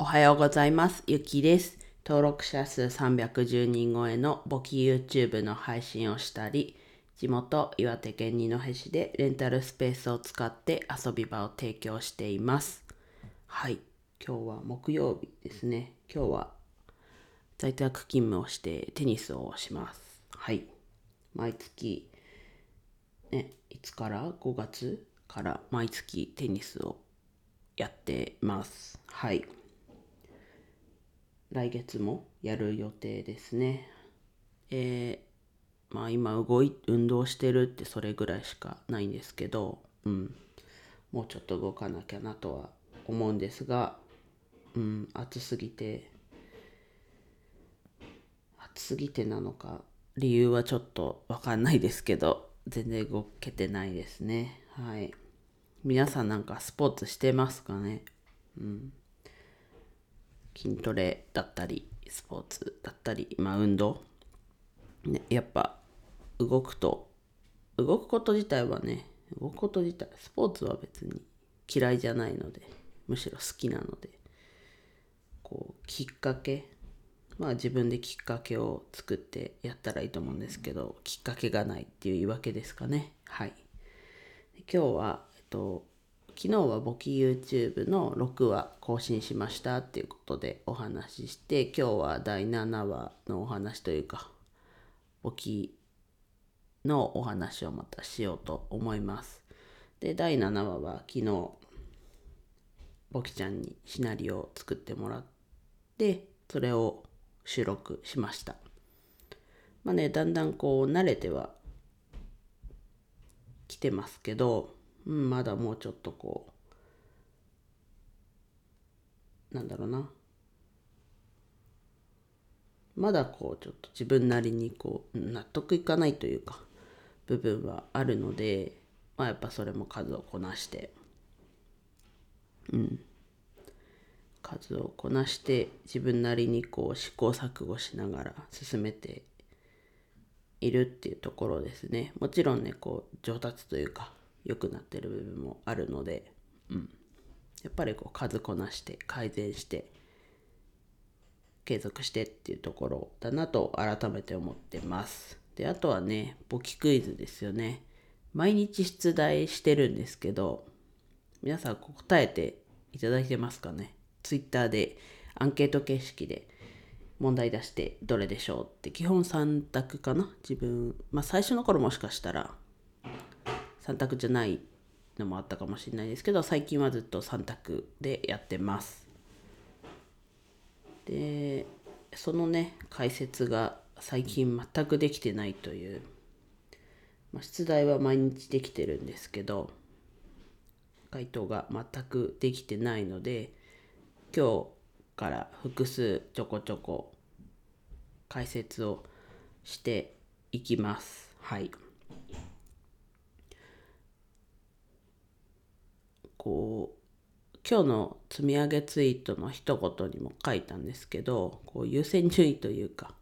おはようございます。ゆきです。登録者数310人超えの簿記 YouTube の配信をしたり、地元岩手県二戸市でレンタルスペースを使って遊び場を提供しています。はい。今日は木曜日ですね。今日は在宅勤務をしてテニスをします。はい。毎月、ね、いつから ?5 月から毎月テニスをやってます。はい。来月もやる予定ですね。えー、まあ今動い、運動してるってそれぐらいしかないんですけど、うん。もうちょっと動かなきゃなとは思うんですが、うん、暑すぎて、暑すぎてなのか、理由はちょっとわかんないですけど、全然動けてないですね。はい。皆さんなんかスポーツしてますかね？うん。筋トレだったり、スポーツだったり、まあ運動。ね、やっぱ動くと、動くこと自体はね、動くこと自体、スポーツは別に嫌いじゃないので、むしろ好きなので、こう、きっかけ、まあ自分できっかけを作ってやったらいいと思うんですけど、きっかけがないっていう言い訳ですかね。はい。今日は、えっと、昨日は簿記 YouTube の6話更新しましたっていうことでお話しして、今日は第7話のお話というか、簿記のお話をまたしようと思います。で、第7話は昨日、簿記ちゃんにシナリオを作ってもらって、それを収録しました。まあね、だんだんこう慣れては来てますけど、まだもうちょっとこう、なんだろうな。まだこうちょっと自分なりにこう納得いかないというか部分はあるので、まあやっぱそれも数をこなして、うん。数をこなして自分なりにこう試行錯誤しながら進めているっていうところですね。もちろんね、こう上達というか良くなってる部分もあるので、うん。やっぱりこう数こなして改善して継続してっていうところだなと改めて思ってます。で、あとはね、簿記クイズですよね。毎日出題してるんですけど、皆さん答えていただいてますかね？ツイッターでアンケート形式で問題出してどれでしょうって基本3択かな？自分まあ最初の頃もしかしたら3択じゃないのもあったかもしれないですけど最近はずっと3択でやってますでそのね解説が最近全くできてないという、まあ、出題は毎日できてるんですけど回答が全くできてないので今日から複数ちょこちょこ解説をしていきます。はい。こう今日の積み上げツイートの一言にも書いたんですけどこう優先順位というか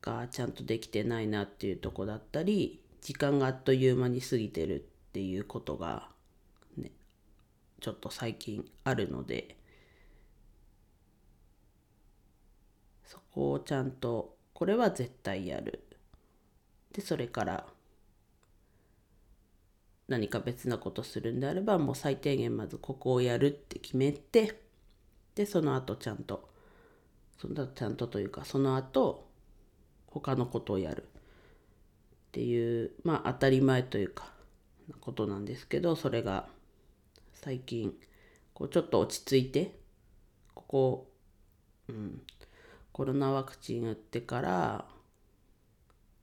がちゃんとできてないなっていうとこだったり時間があっという間に過ぎてるっていうことがねちょっと最近あるのでそこをちゃんとこれは絶対やる。でそれから何か別なことするんであればもう最低限まずここをやるって決めてでその後ちゃんとそのちゃんとというかその後他のことをやる。っていうまあ当たり前というかなことなんですけどそれが最近こうちょっと落ち着いてここ、うん、コロナワクチン打ってから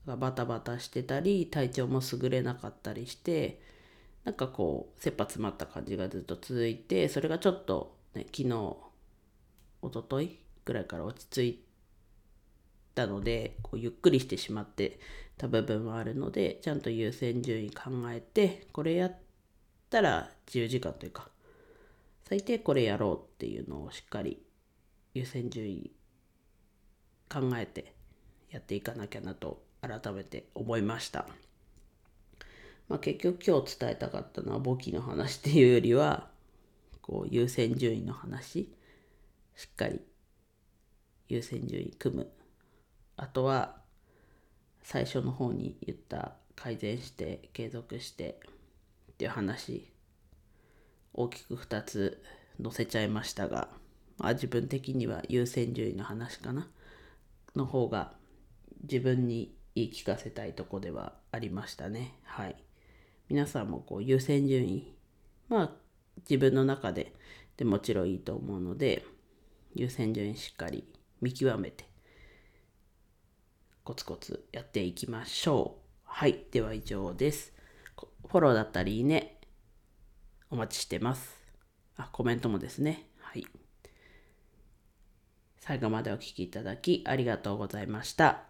バタバタしてたり体調も優れなかったりしてなんかこう切羽詰まった感じがずっと続いてそれがちょっと、ね、昨日一昨日ぐらいから落ち着いたのでこうゆっくりしてしまってた部分はあるのでちゃんと優先順位考えてこれやったら自由時間というか最低これやろうっていうのをしっかり優先順位考えてやっていかなきゃなと改めて思いました。まあ、結局今日伝えたかったのは簿記の話っていうよりはこう優先順位の話。しっかり優先順位組む。あとは最初の方に言った改善して継続してっていう話。大きく2つ載せちゃいましたが、まあ、自分的には優先順位の話かな。の方が自分に言い聞かせたいとこではありましたね。はい。皆さんもこう優先順位まあ自分の中ででもちろんいいと思うので優先順位しっかり見極めてコツコツやっていきましょう。はい。では以上です。フォローだったりいいねお待ちしてます。あコメントもですね。はい。最後までお聴きいただきありがとうございました。